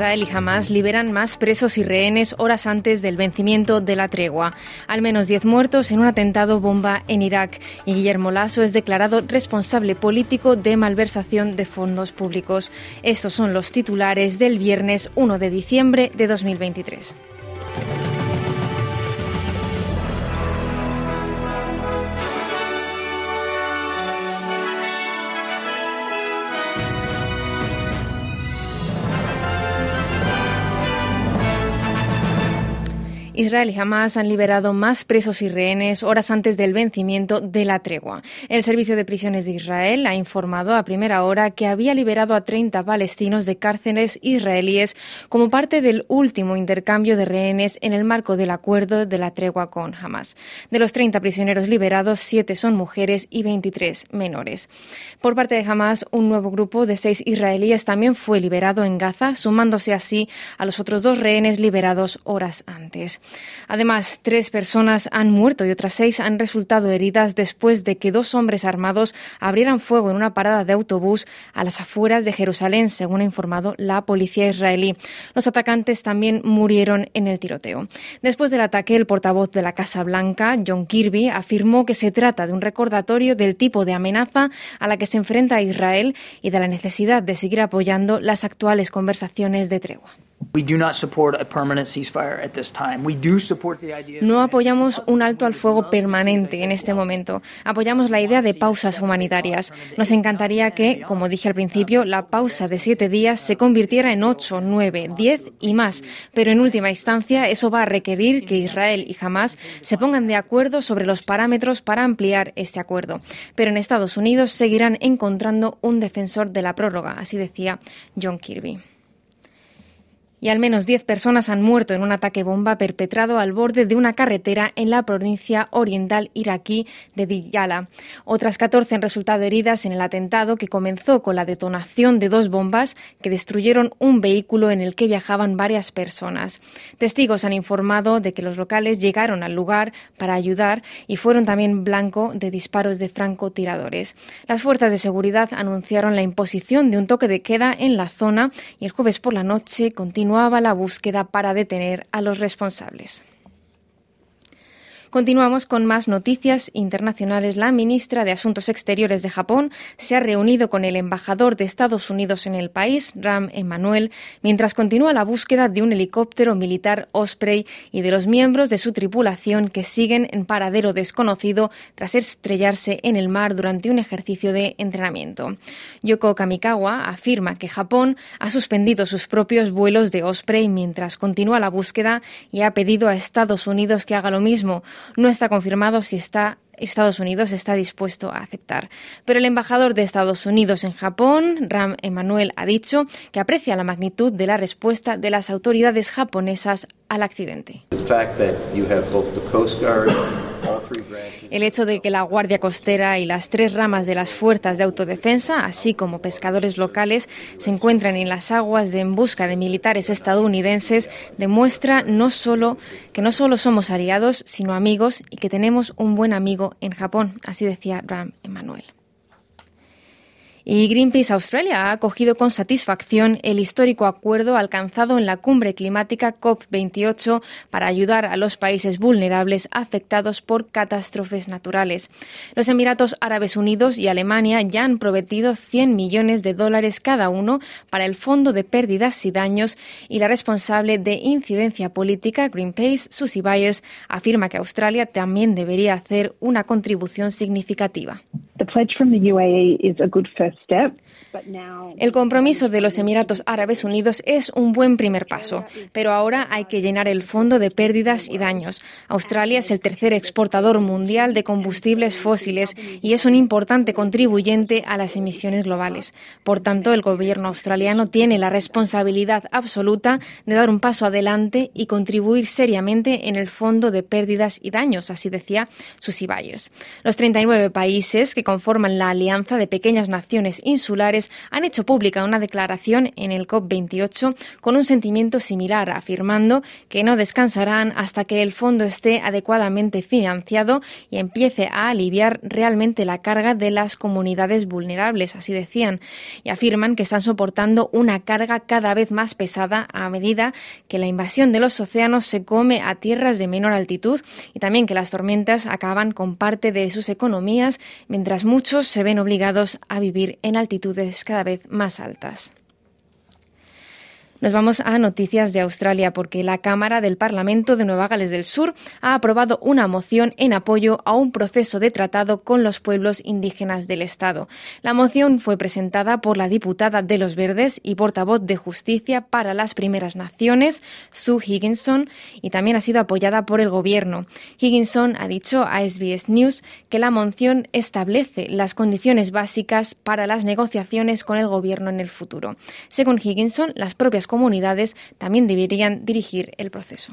Israel y Hamas liberan más presos y rehenes horas antes del vencimiento de la tregua. Al menos 10 muertos en un atentado bomba en Irak y Guillermo Lasso es declarado responsable político de malversación de fondos públicos. Estos son los titulares del viernes 1 de diciembre de 2023. Israel y Hamas han liberado más presos y rehenes horas antes del vencimiento de la tregua. El Servicio de Prisiones de Israel ha informado a primera hora que había liberado a 30 palestinos de cárceles israelíes como parte del último intercambio de rehenes en el marco del acuerdo de la tregua con Hamas. De los 30 prisioneros liberados, 7 son mujeres y 23 menores. Por parte de Hamas, un nuevo grupo de 6 israelíes también fue liberado en Gaza, sumándose así a los otros dos rehenes liberados horas antes. Además, tres personas han muerto y otras seis han resultado heridas después de que dos hombres armados abrieran fuego en una parada de autobús a las afueras de Jerusalén, según ha informado la policía israelí. Los atacantes también murieron en el tiroteo. Después del ataque, el portavoz de la Casa Blanca, John Kirby, afirmó que se trata de un recordatorio del tipo de amenaza a la que se enfrenta Israel y de la necesidad de seguir apoyando las actuales conversaciones de tregua. No apoyamos un alto al fuego permanente en este momento. Apoyamos la idea de pausas humanitarias. Nos encantaría que, como dije al principio, la pausa de siete días se convirtiera en ocho, nueve, diez y más. Pero en última instancia, eso va a requerir que Israel y Hamas se pongan de acuerdo sobre los parámetros para ampliar este acuerdo. Pero en Estados Unidos seguirán encontrando un defensor de la prórroga, así decía John Kirby y al menos 10 personas han muerto en un ataque bomba perpetrado al borde de una carretera en la provincia oriental iraquí de Diyala. Otras 14 han resultado heridas en el atentado que comenzó con la detonación de dos bombas que destruyeron un vehículo en el que viajaban varias personas. Testigos han informado de que los locales llegaron al lugar para ayudar y fueron también blanco de disparos de francotiradores. Las fuerzas de seguridad anunciaron la imposición de un toque de queda en la zona y el jueves por la noche continuó continuaba la búsqueda para detener a los responsables. Continuamos con más noticias internacionales. La ministra de Asuntos Exteriores de Japón se ha reunido con el embajador de Estados Unidos en el país, Ram Emanuel, mientras continúa la búsqueda de un helicóptero militar Osprey y de los miembros de su tripulación que siguen en paradero desconocido tras estrellarse en el mar durante un ejercicio de entrenamiento. Yoko Kamikawa afirma que Japón ha suspendido sus propios vuelos de Osprey mientras continúa la búsqueda y ha pedido a Estados Unidos que haga lo mismo. No está confirmado si está Estados Unidos está dispuesto a aceptar. Pero el embajador de Estados Unidos en Japón, Ram Emanuel, ha dicho que aprecia la magnitud de la respuesta de las autoridades japonesas al accidente. El hecho de que la Guardia Costera y las tres ramas de las fuerzas de autodefensa, así como pescadores locales, se encuentran en las aguas de en busca de militares estadounidenses, demuestra no solo que no solo somos aliados, sino amigos y que tenemos un buen amigo en Japón, así decía Ram Emanuel. Y Greenpeace Australia ha acogido con satisfacción el histórico acuerdo alcanzado en la cumbre climática COP28 para ayudar a los países vulnerables afectados por catástrofes naturales. Los Emiratos Árabes Unidos y Alemania ya han prometido 100 millones de dólares cada uno para el Fondo de Pérdidas y Daños y la responsable de incidencia política, Greenpeace, Susie Byers, afirma que Australia también debería hacer una contribución significativa. El compromiso de los Emiratos Árabes Unidos es un buen primer paso, pero ahora hay que llenar el fondo de pérdidas y daños. Australia es el tercer exportador mundial de combustibles fósiles y es un importante contribuyente a las emisiones globales. Por tanto, el gobierno australiano tiene la responsabilidad absoluta de dar un paso adelante y contribuir seriamente en el fondo de pérdidas y daños, así decía Susie Byers. Los 39 países que conforman la Alianza de Pequeñas Naciones naciones insulares han hecho pública una declaración en el COP28 con un sentimiento similar, afirmando que no descansarán hasta que el fondo esté adecuadamente financiado y empiece a aliviar realmente la carga de las comunidades vulnerables, así decían, y afirman que están soportando una carga cada vez más pesada a medida que la invasión de los océanos se come a tierras de menor altitud y también que las tormentas acaban con parte de sus economías, mientras muchos se ven obligados a vivir en altitudes cada vez más altas. Nos vamos a noticias de Australia porque la Cámara del Parlamento de Nueva Gales del Sur ha aprobado una moción en apoyo a un proceso de tratado con los pueblos indígenas del Estado. La moción fue presentada por la diputada de los Verdes y portavoz de Justicia para las Primeras Naciones, Sue Higginson, y también ha sido apoyada por el Gobierno. Higginson ha dicho a SBS News que la moción establece las condiciones básicas para las negociaciones con el Gobierno en el futuro. Según Higginson, las propias comunidades también deberían dirigir el proceso.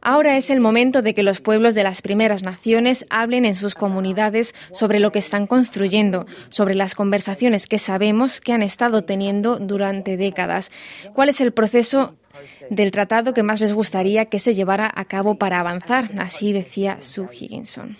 Ahora es el momento de que los pueblos de las primeras naciones hablen en sus comunidades sobre lo que están construyendo, sobre las conversaciones que sabemos que han estado teniendo durante décadas. ¿Cuál es el proceso del tratado que más les gustaría que se llevara a cabo para avanzar? Así decía Sue Higginson.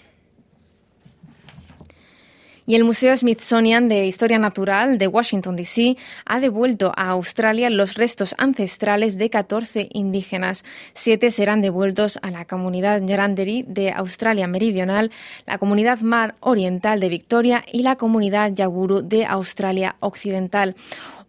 Y el Museo Smithsonian de Historia Natural de Washington, D.C. ha devuelto a Australia los restos ancestrales de 14 indígenas. Siete serán devueltos a la comunidad Yaranderi de Australia Meridional, la comunidad Mar Oriental de Victoria y la comunidad Yaguru de Australia Occidental.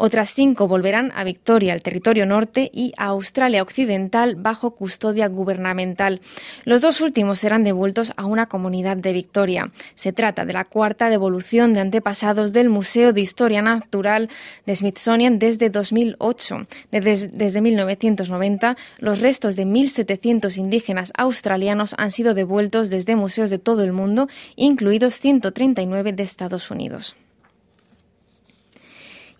Otras cinco volverán a Victoria, el territorio norte, y a Australia Occidental bajo custodia gubernamental. Los dos últimos serán devueltos a una comunidad de Victoria. Se trata de la cuarta devolución de antepasados del Museo de Historia Natural de Smithsonian desde 2008. Desde, desde 1990, los restos de 1.700 indígenas australianos han sido devueltos desde museos de todo el mundo, incluidos 139 de Estados Unidos.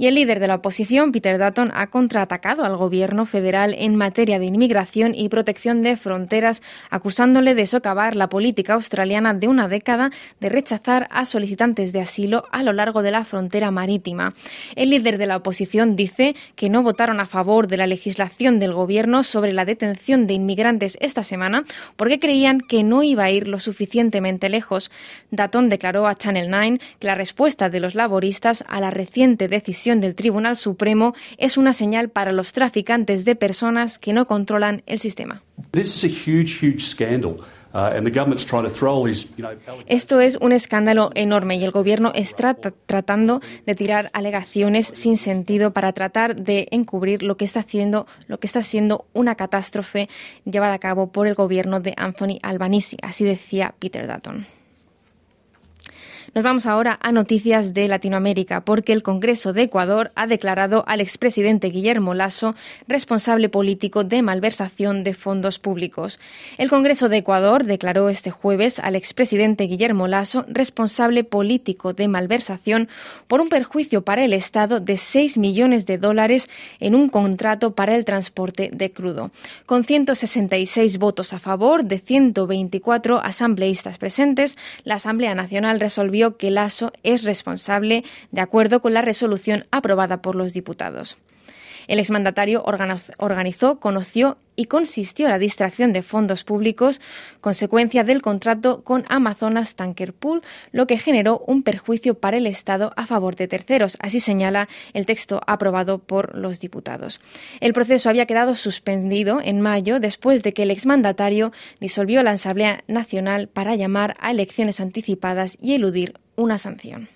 Y el líder de la oposición, Peter Dutton, ha contraatacado al gobierno federal en materia de inmigración y protección de fronteras, acusándole de socavar la política australiana de una década de rechazar a solicitantes de asilo a lo largo de la frontera marítima. El líder de la oposición dice que no votaron a favor de la legislación del gobierno sobre la detención de inmigrantes esta semana porque creían que no iba a ir lo suficientemente lejos. Dutton declaró a Channel 9 que la respuesta de los laboristas a la reciente decisión del Tribunal Supremo es una señal para los traficantes de personas que no controlan el sistema. Esto es un escándalo enorme y el gobierno está tratando de tirar alegaciones sin sentido para tratar de encubrir lo que está haciendo, lo que está siendo una catástrofe llevada a cabo por el gobierno de Anthony Albanese, así decía Peter Dutton. Nos vamos ahora a noticias de Latinoamérica, porque el Congreso de Ecuador ha declarado al expresidente Guillermo Lasso responsable político de malversación de fondos públicos. El Congreso de Ecuador declaró este jueves al expresidente Guillermo Lasso responsable político de malversación por un perjuicio para el Estado de 6 millones de dólares en un contrato para el transporte de crudo. Con 166 votos a favor de 124 asambleístas presentes, la Asamblea Nacional resolvió que Lasso es responsable de acuerdo con la resolución aprobada por los diputados. El exmandatario organizó, conoció y consistió la distracción de fondos públicos consecuencia del contrato con Amazonas Tanker Pool, lo que generó un perjuicio para el Estado a favor de terceros, así señala el texto aprobado por los diputados. El proceso había quedado suspendido en mayo después de que el exmandatario disolvió la Asamblea Nacional para llamar a elecciones anticipadas y eludir una sanción.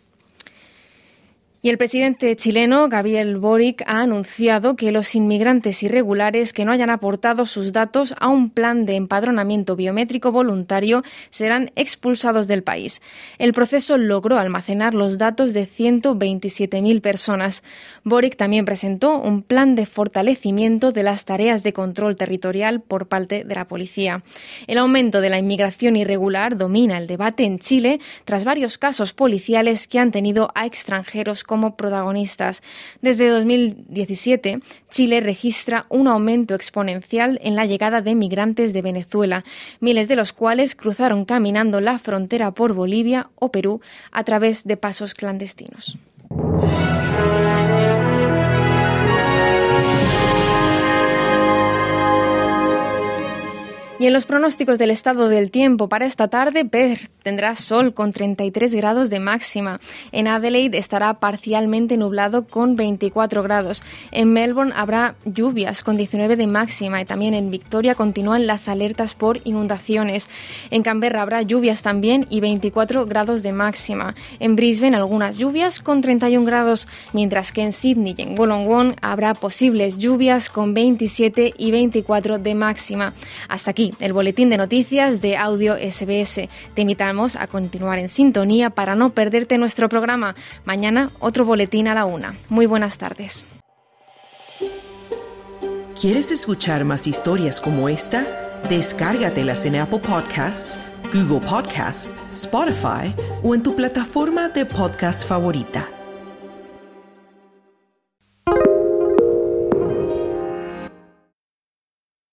Y el presidente chileno, Gabriel Boric, ha anunciado que los inmigrantes irregulares que no hayan aportado sus datos a un plan de empadronamiento biométrico voluntario serán expulsados del país. El proceso logró almacenar los datos de 127.000 personas. Boric también presentó un plan de fortalecimiento de las tareas de control territorial por parte de la policía. El aumento de la inmigración irregular domina el debate en Chile tras varios casos policiales que han tenido a extranjeros como como protagonistas. Desde 2017, Chile registra un aumento exponencial en la llegada de migrantes de Venezuela, miles de los cuales cruzaron caminando la frontera por Bolivia o Perú a través de pasos clandestinos. En los pronósticos del estado del tiempo para esta tarde, Perth tendrá sol con 33 grados de máxima. En Adelaide estará parcialmente nublado con 24 grados. En Melbourne habrá lluvias con 19 de máxima y también en Victoria continúan las alertas por inundaciones. En Canberra habrá lluvias también y 24 grados de máxima. En Brisbane algunas lluvias con 31 grados, mientras que en Sydney y en Wollongong habrá posibles lluvias con 27 y 24 de máxima. Hasta aquí el boletín de noticias de Audio SBS. Te invitamos a continuar en sintonía para no perderte nuestro programa. Mañana otro boletín a la una. Muy buenas tardes. ¿Quieres escuchar más historias como esta? Descárgatelas en Apple Podcasts, Google Podcasts, Spotify o en tu plataforma de podcast favorita.